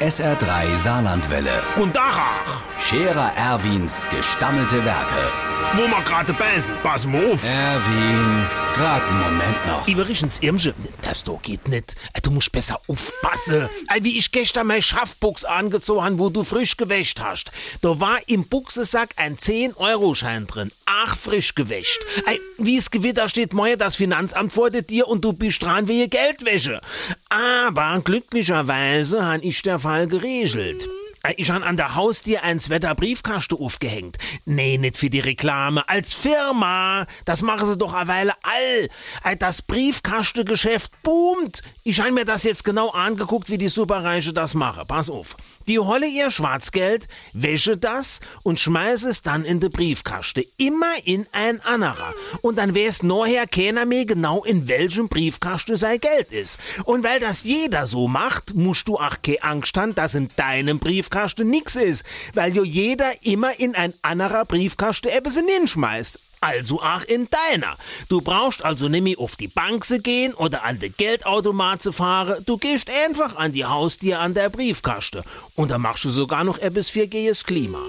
SR3 Saarlandwelle. Und Dachach, Scherer Erwins gestammelte Werke. wo wir gerade beißen, pass mal auf. Erwin, grad einen Moment noch. Übrigens, Irmsche, das do geht nicht. Äh, Du musst besser aufpassen. Ey, Wie ich gestern mein Schaffbuchs angezogen wo du frisch gewäscht hast. Da war im Buchsesack ein 10-Euro-Schein drin. Ach, frisch gewäscht. Ey, Wie es Gewitter steht, moje das Finanzamt vor dir und du bist dran wie Geldwäsche. Aber glücklicherweise han ich der Fall geregelt. Äh, Ich han an der Haustür ein Wetter Briefkasten aufgehängt. Nee, nicht für die Reklame, als Firma. Das machen sie doch eine Weile all. Äh, Das Briefkastengeschäft boomt. Ich han mir das jetzt genau angeguckt, wie die Superreiche das machen. Pass auf. Die holle ihr Schwarzgeld, wäsche das und schmeiß es dann in de Briefkaste. Immer in ein anderer. Und dann wär's nachher keiner mehr genau in welchem Briefkaste sein Geld ist. Und weil das jeder so macht, musst du auch keine Angst haben, dass in deinem Briefkaste nix ist. Weil jo jeder immer in ein anderer Briefkaste etwas hinschmeißt. Also auch in deiner. Du brauchst also nämlich auf die Bank zu gehen oder an den Geldautomat zu fahren. Du gehst einfach an die Haustür an der Briefkaste. Und da machst du sogar noch etwas für geies Klima.